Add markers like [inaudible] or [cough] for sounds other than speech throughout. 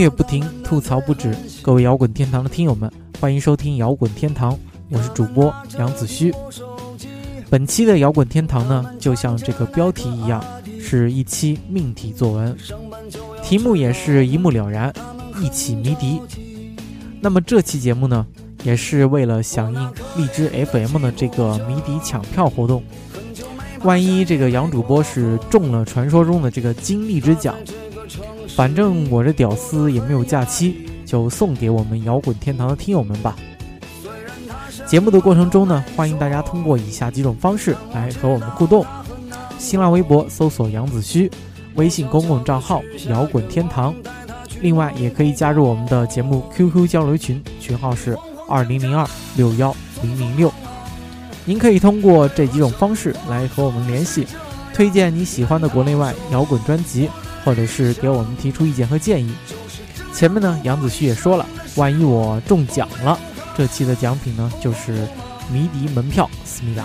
乐不停，吐槽不止。各位摇滚天堂的听友们，欢迎收听摇滚天堂，我是主播杨子虚。本期的摇滚天堂呢，就像这个标题一样，是一期命题作文，题目也是一目了然，一起迷笛。那么这期节目呢，也是为了响应荔枝 FM 的这个迷笛抢票活动。万一这个杨主播是中了传说中的这个金荔枝奖，反正我这屌丝也没有假期，就送给我们摇滚天堂的听友们吧。节目的过程中呢，欢迎大家通过以下几种方式来和我们互动：新浪微博搜索杨子虚，微信公共账号摇滚天堂。另外，也可以加入我们的节目 QQ 交流群，群号是二零零二六幺零零六。您可以通过这几种方式来和我们联系，推荐你喜欢的国内外摇滚专辑，或者是给我们提出意见和建议。前面呢，杨子旭也说了，万一我中奖了。这期的奖品呢，就是迷笛门票，思密达。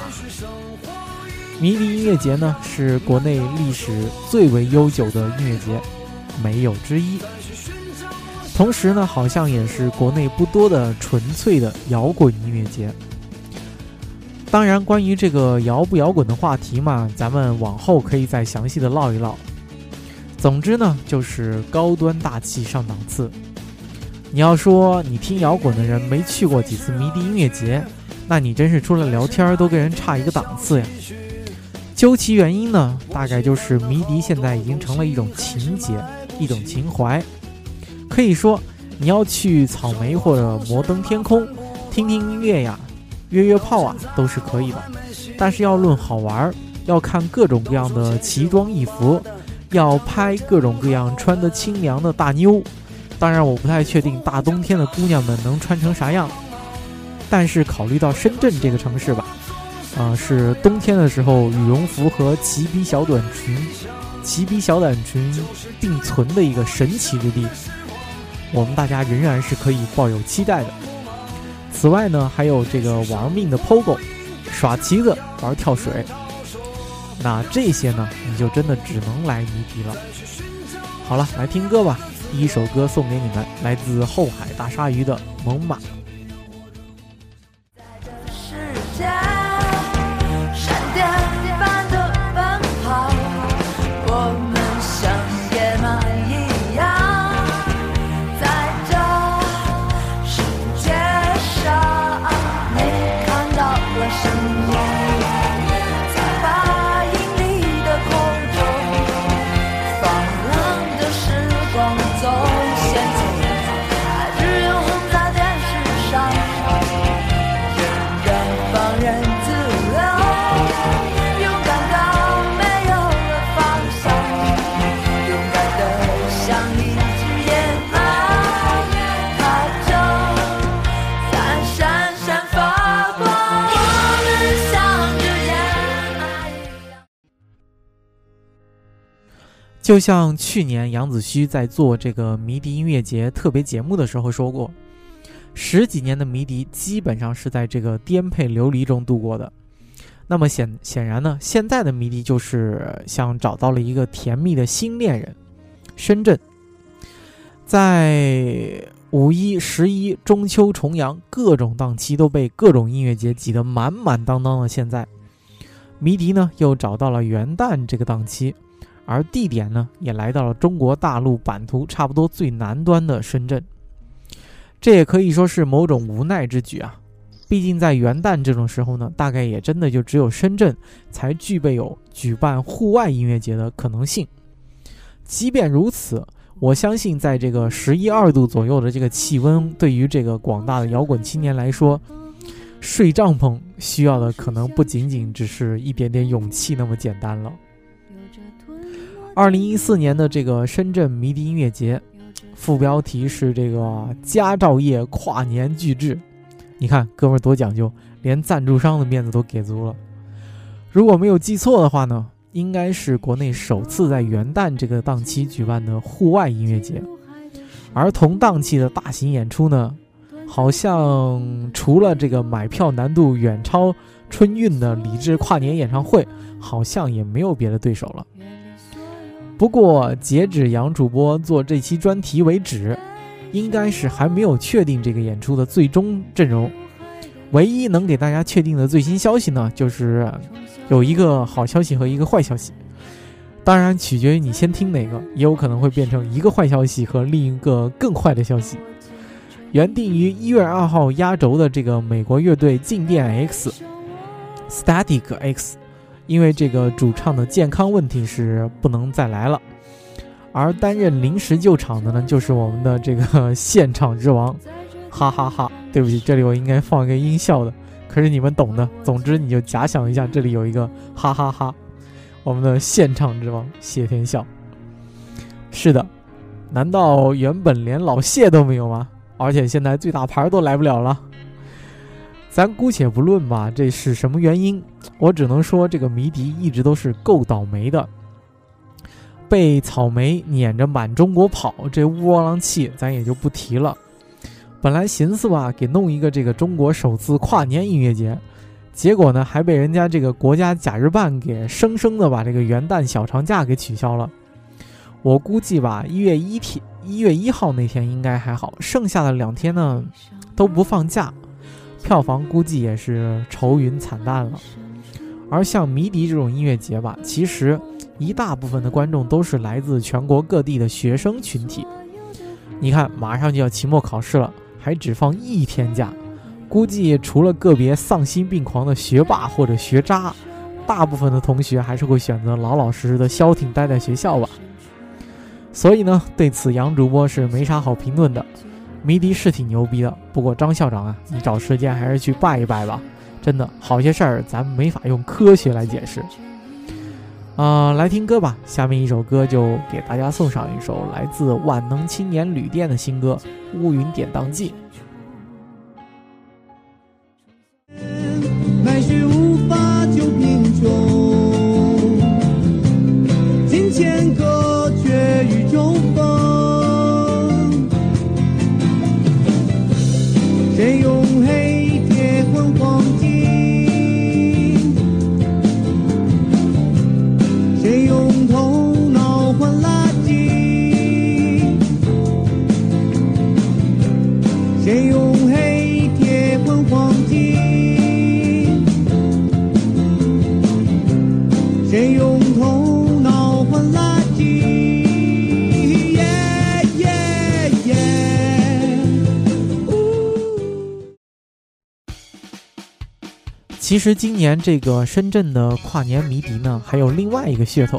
迷笛音乐节呢，是国内历史最为悠久的音乐节，没有之一。同时呢，好像也是国内不多的纯粹的摇滚音乐节。当然，关于这个摇不摇滚的话题嘛，咱们往后可以再详细的唠一唠。总之呢，就是高端大气上档次。你要说你听摇滚的人没去过几次迷笛音乐节，那你真是除了聊天都跟人差一个档次呀。究其原因呢，大概就是迷笛现在已经成了一种情节，一种情怀。可以说，你要去草莓或者摩登天空听听音乐呀，约约炮啊，都是可以的。但是要论好玩，要看各种各样的奇装异服，要拍各种各样穿得清凉的大妞。当然，我不太确定大冬天的姑娘们能穿成啥样，但是考虑到深圳这个城市吧，啊，是冬天的时候羽绒服和齐逼小短裙、齐逼小短裙并存的一个神奇之地，我们大家仍然是可以抱有期待的。此外呢，还有这个玩命的 POGO、耍旗子、玩跳水，那这些呢，你就真的只能来谜题了。好了，来听歌吧。第一首歌送给你们，来自后海大鲨鱼的《猛犸》。就像去年杨子胥在做这个迷笛音乐节特别节目的时候说过，十几年的迷笛基本上是在这个颠沛流离中度过的。那么显显然呢，现在的迷笛就是像找到了一个甜蜜的新恋人。深圳，在五一、十一、中秋、重阳各种档期都被各种音乐节挤得满满当当的，现在迷笛呢又找到了元旦这个档期。而地点呢，也来到了中国大陆版图差不多最南端的深圳，这也可以说是某种无奈之举啊。毕竟在元旦这种时候呢，大概也真的就只有深圳才具备有举办户外音乐节的可能性。即便如此，我相信在这个十一二度左右的这个气温，对于这个广大的摇滚青年来说，睡帐篷需要的可能不仅仅只是一点点勇气那么简单了。二零一四年的这个深圳迷笛音乐节，副标题是这个佳兆业跨年巨制。你看，哥们儿多讲究，连赞助商的面子都给足了。如果没有记错的话呢，应该是国内首次在元旦这个档期举办的户外音乐节。而同档期的大型演出呢，好像除了这个买票难度远超春运的理智跨年演唱会，好像也没有别的对手了。不过，截止杨主播做这期专题为止，应该是还没有确定这个演出的最终阵容。唯一能给大家确定的最新消息呢，就是有一个好消息和一个坏消息。当然，取决于你先听哪个，也有可能会变成一个坏消息和另一个更坏的消息。原定于一月二号压轴的这个美国乐队静电 X（Static X），因为这个主唱的健康问题是不能再来了，而担任临时救场的呢，就是我们的这个现场之王，哈哈哈！对不起，这里我应该放一个音效的，可是你们懂的。总之，你就假想一下，这里有一个哈哈哈，我们的现场之王谢天笑。是的，难道原本连老谢都没有吗？而且现在最大牌都来不了了，咱姑且不论吧，这是什么原因？我只能说这个迷笛一直都是够倒霉的，被草莓撵着满中国跑，这窝囊气咱也就不提了。本来寻思吧，给弄一个这个中国首次跨年音乐节，结果呢还被人家这个国家假日办给生生的把这个元旦小长假给取消了。我估计吧，一月一天。一月一号那天应该还好，剩下的两天呢都不放假，票房估计也是愁云惨淡了。而像迷笛这种音乐节吧，其实一大部分的观众都是来自全国各地的学生群体。你看，马上就要期末考试了，还只放一天假，估计除了个别丧心病狂的学霸或者学渣，大部分的同学还是会选择老老实实的消停待在学校吧。所以呢，对此杨主播是没啥好评论的。迷笛是挺牛逼的，不过张校长啊，你找时间还是去拜一拜吧。真的，好些事儿咱没法用科学来解释。啊，来听歌吧，下面一首歌就给大家送上一首来自万能青年旅店的新歌《乌云典当记》。其实今年这个深圳的跨年迷笛呢，还有另外一个噱头，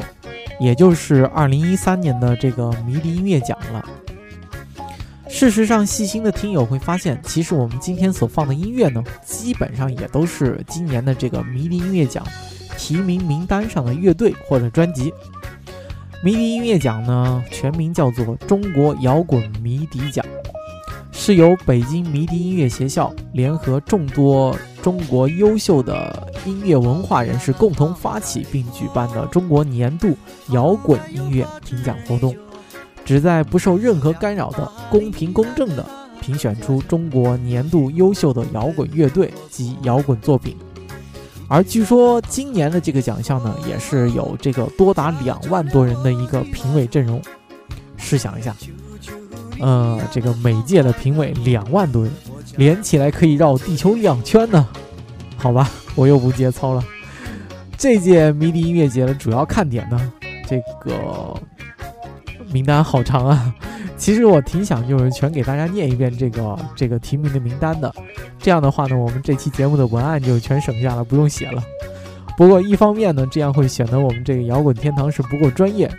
也就是二零一三年的这个迷笛音乐奖了。事实上，细心的听友会发现，其实我们今天所放的音乐呢，基本上也都是今年的这个迷笛音乐奖提名名单上的乐队或者专辑。迷笛音乐奖呢，全名叫做中国摇滚迷笛奖。是由北京迷笛音乐学校联合众多中国优秀的音乐文化人士共同发起并举办的中国年度摇滚音乐评奖活动，旨在不受任何干扰的公平公正的评选出中国年度优秀的摇滚乐队及摇滚作品。而据说今年的这个奖项呢，也是有这个多达两万多人的一个评委阵容。试想一下。呃，这个每届的评委两万多人，连起来可以绕地球两圈呢。好吧，[laughs] 我又不节操了。这届迷笛音乐节的主要看点呢，这个名单好长啊。[laughs] 其实我挺想就是全给大家念一遍这个这个提名的名单的，这样的话呢，我们这期节目的文案就全省下了，不用写了。不过一方面呢，这样会显得我们这个摇滚天堂是不够专业。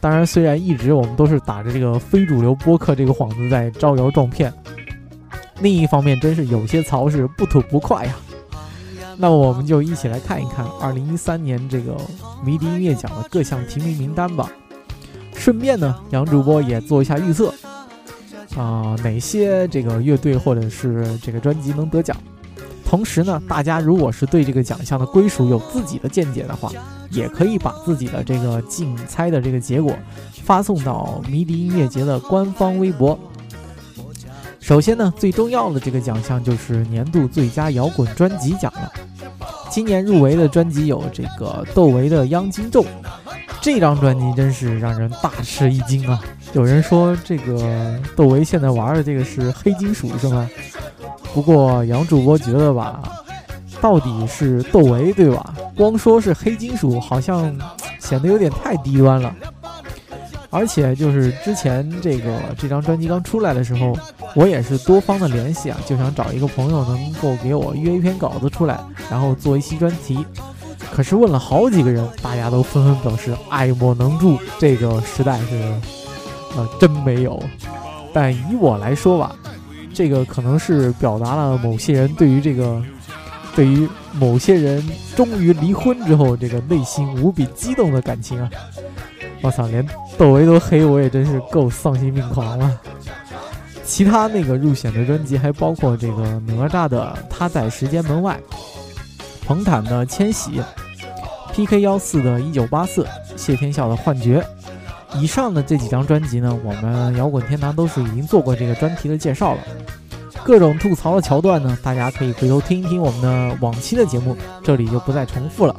当然，虽然一直我们都是打着这个非主流播客这个幌子在招摇撞骗，另一方面真是有些槽是不吐不快呀。那我们就一起来看一看2013年这个迷笛音乐奖的各项提名名单吧。顺便呢，杨主播也做一下预测，啊，哪些这个乐队或者是这个专辑能得奖。同时呢，大家如果是对这个奖项的归属有自己的见解的话，也可以把自己的这个竞猜的这个结果发送到迷笛音乐节的官方微博。首先呢，最重要的这个奖项就是年度最佳摇滚专辑奖了。今年入围的专辑有这个窦唯的《央金咒》，这张专辑真是让人大吃一惊啊！有人说这个窦唯现在玩的这个是黑金属是吗？不过杨主播觉得吧，到底是窦唯对吧？光说是黑金属，好像显得有点太低端了。而且就是之前这个这张专辑刚出来的时候，我也是多方的联系啊，就想找一个朋友能够给我约一篇稿子出来，然后做一期专题。可是问了好几个人，大家都纷纷表示爱莫能助，这个实在是，呃，真没有。但以我来说吧，这个可能是表达了某些人对于这个，对于某些人终于离婚之后这个内心无比激动的感情啊。我操，连窦唯都黑，我也真是够丧心病狂了。其他那个入选的专辑还包括这个哪吒的《他在时间门外》，彭坦的《千玺》，PK 幺四的《一九八四》，谢天笑的《幻觉》。以上的这几张专辑呢，我们摇滚天堂都是已经做过这个专题的介绍了。各种吐槽的桥段呢，大家可以回头听一听我们的往期的节目，这里就不再重复了。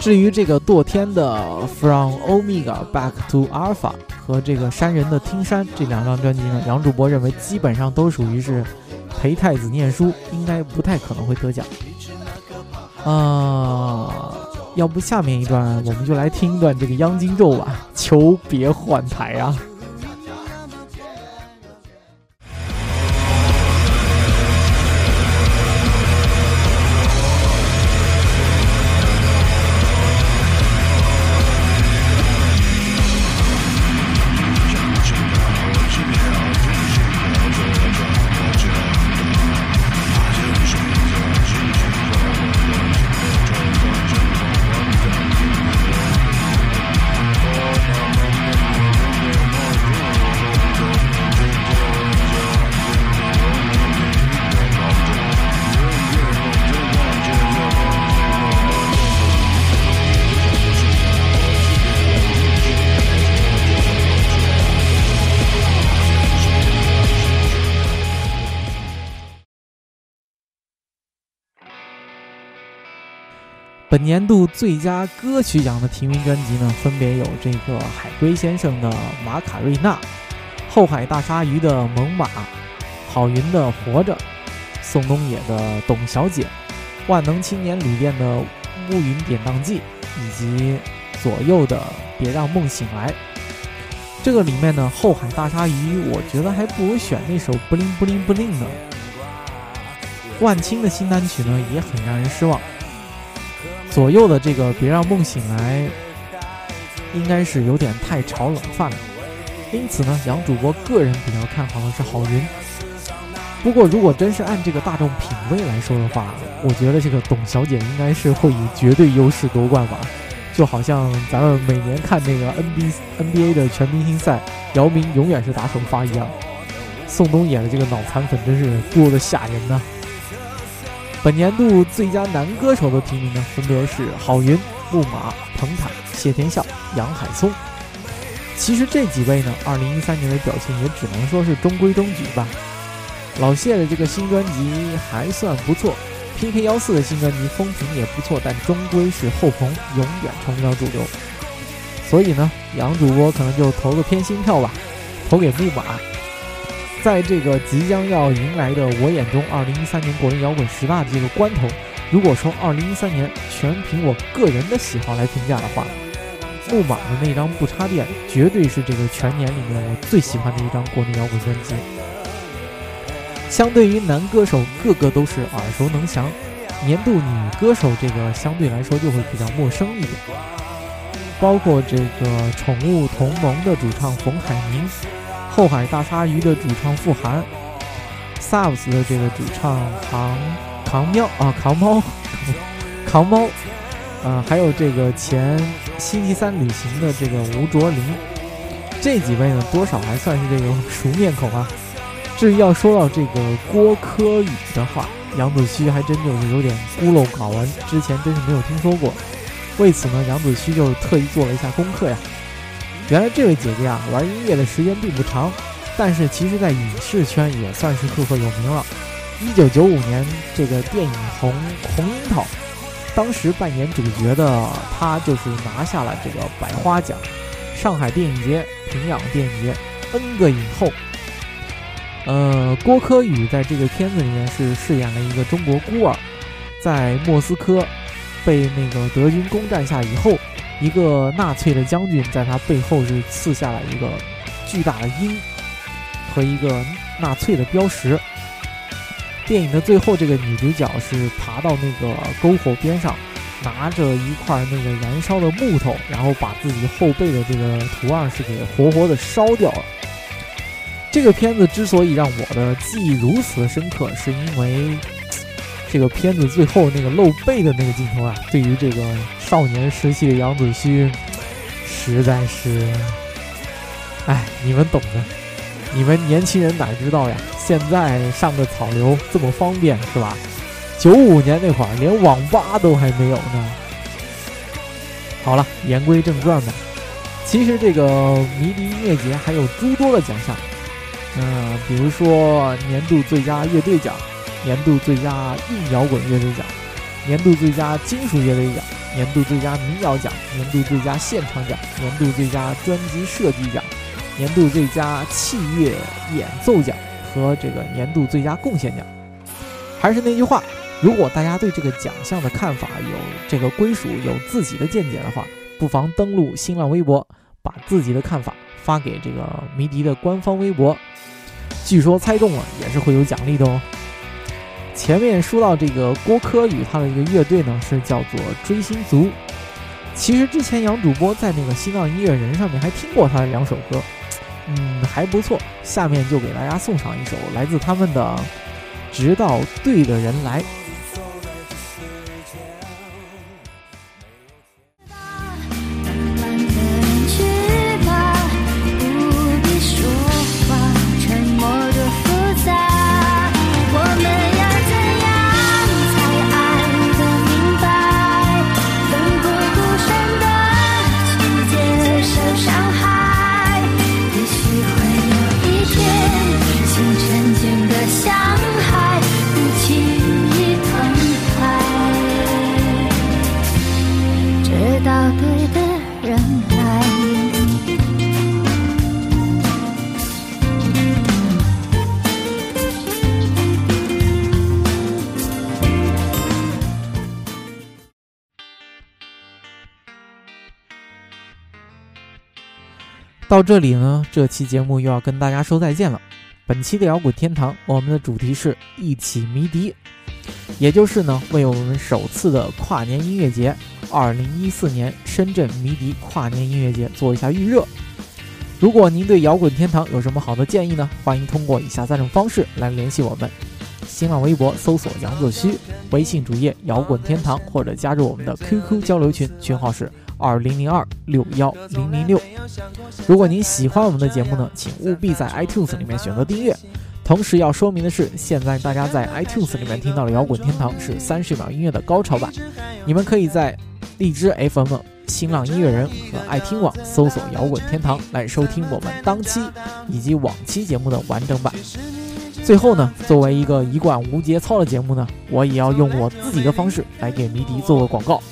至于这个堕天的《From Omega Back to Alpha》和这个山人的《听山》这两张专辑呢，杨主播认为基本上都属于是陪太子念书，应该不太可能会得奖。啊，要不下面一段我们就来听一段这个《央金咒》吧，求别换台啊！本年度最佳歌曲奖的提名专辑呢，分别有这个海龟先生的《马卡瑞娜》，后海大鲨鱼的《猛犸》，郝云的《活着》，宋冬野的《董小姐》，万能青年旅店的《乌云典当记》，以及左右的《别让梦醒来》。这个里面呢，后海大鲨鱼，我觉得还不如选那首《不灵不灵不灵》呢。万青的新单曲呢，也很让人失望。左右的这个别让梦醒来，应该是有点太炒冷饭了。因此呢，杨主播个人比较看好的是郝云。不过，如果真是按这个大众品味来说的话，我觉得这个董小姐应该是会以绝对优势夺冠吧。就好像咱们每年看那个 N B N B A 的全明星赛，姚明永远是打首发一样。宋冬野的这个脑残粉真是多的吓人呐。本年度最佳男歌手的提名呢，分别是郝云、木马、彭坦、谢天笑、杨海松。其实这几位呢，二零一三年的表现也只能说是中规中矩吧。老谢的这个新专辑还算不错，PK 幺四的新专辑风评也不错，但终归是后朋，永远成不了主流。所以呢，杨主播可能就投个偏心票吧，投给木马。在这个即将要迎来的我眼中二零一三年国内摇滚十大的这个关头，如果说二零一三年全凭我个人的喜好来评价的话，木马的那张不插电绝对是这个全年里面我最喜欢的一张国内摇滚专辑。相对于男歌手，个个都是耳熟能详；年度女歌手，这个相对来说就会比较陌生一点。包括这个宠物同盟的主唱冯海宁。后海大鲨鱼的主唱傅寒，Subs 的这个主唱扛扛喵啊扛猫 [laughs] 扛猫，啊还有这个前星期三旅行的这个吴卓林，这几位呢多少还算是这个熟面孔啊。至于要说到这个郭柯宇的话，杨子胥还真就是有点孤陋寡闻，之前真是没有听说过。为此呢，杨子胥就特意做了一下功课呀。原来这位姐姐啊，玩音乐的时间并不长，但是其实在影视圈也算是赫赫有名了。一九九五年，这个电影《红红樱桃》当时扮演主角的他就是拿下了这个百花奖、上海电影节、平壤电影节 N 个影后。呃，郭柯宇在这个片子里面是饰演了一个中国孤儿，在莫斯科被那个德军攻占下以后，一个纳粹的将军在他背后是刺下了一个巨大的鹰和一个纳粹的标识。电影的最后，这个女主角是爬到那个篝火边上，拿着一块那个燃烧的木头，然后把自己后背的这个图案是给活活的烧掉了。这个片子之所以让我的记忆如此的深刻，是因为这个片子最后那个露背的那个镜头啊，对于这个少年时期的杨子虚，实在是，哎，你们懂的。你们年轻人哪知道呀？现在上个草流这么方便是吧？九五年那会儿连网吧都还没有呢。好了，言归正传吧。其实这个迷笛音乐节还有诸多的奖项。嗯，比如说年度最佳乐队奖、年度最佳硬摇滚乐队奖、年度最佳金属乐队奖、年度最佳民谣奖、年度最佳现场奖、年度最佳专辑设计奖、年度最佳器乐演奏奖和这个年度最佳贡献奖。还是那句话，如果大家对这个奖项的看法有这个归属、有自己的见解的话，不妨登录新浪微博，把自己的看法发给这个迷笛的官方微博。据说猜中了也是会有奖励的哦。前面说到这个郭柯宇，他的一个乐队呢是叫做追星族。其实之前杨主播在那个新浪音乐人上面还听过他的两首歌，嗯，还不错。下面就给大家送上一首来自他们的《直到对的人来》。到这里呢，这期节目又要跟大家说再见了。本期的摇滚天堂，我们的主题是一起迷笛，也就是呢，为我们首次的跨年音乐节——二零一四年深圳迷笛跨年音乐节做一下预热。如果您对摇滚天堂有什么好的建议呢？欢迎通过以下三种方式来联系我们：新浪微博搜索杨子虚，微信主页摇滚天堂，或者加入我们的 QQ 交流群，群号是。二零零二六幺零零六。如果您喜欢我们的节目呢，请务必在 iTunes 里面选择订阅。同时要说明的是，现在大家在 iTunes 里面听到的摇滚天堂是三十秒音乐的高潮版。你们可以在荔枝 FM、新浪音乐人和爱听网搜索“摇滚天堂”来收听我们当期以及往期节目的完整版。最后呢，作为一个一贯无节操的节目呢，我也要用我自己的方式来给迷笛做个广告。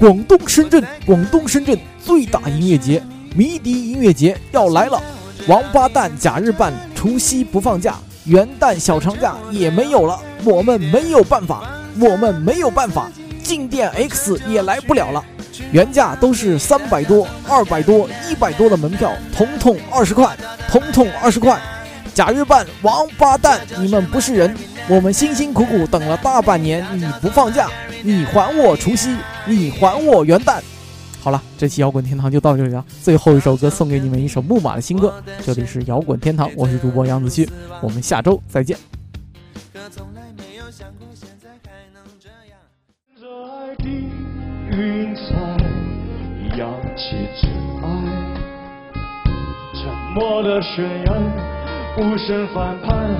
广东深圳，广东深圳最大音乐节——迷笛音乐节要来了！王八蛋假日办，除夕不放假，元旦小长假也没有了。我们没有办法，我们没有办法，进店 X 也来不了了。原价都是三百多、二百多、一百多的门票，统统二十块，统统二十块。假日办，王八蛋，你们不是人！我们辛辛苦苦等了大半年，你不放假，你还我除夕，你还我元旦。好了，这期摇滚天堂就到这里了。最后一首歌送给你们一首木马的新歌。这里是摇滚天堂，我是主播杨子旭，我们下周再见。沉默的无声反叛，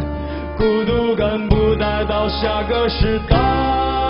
孤独感不带到下个时代。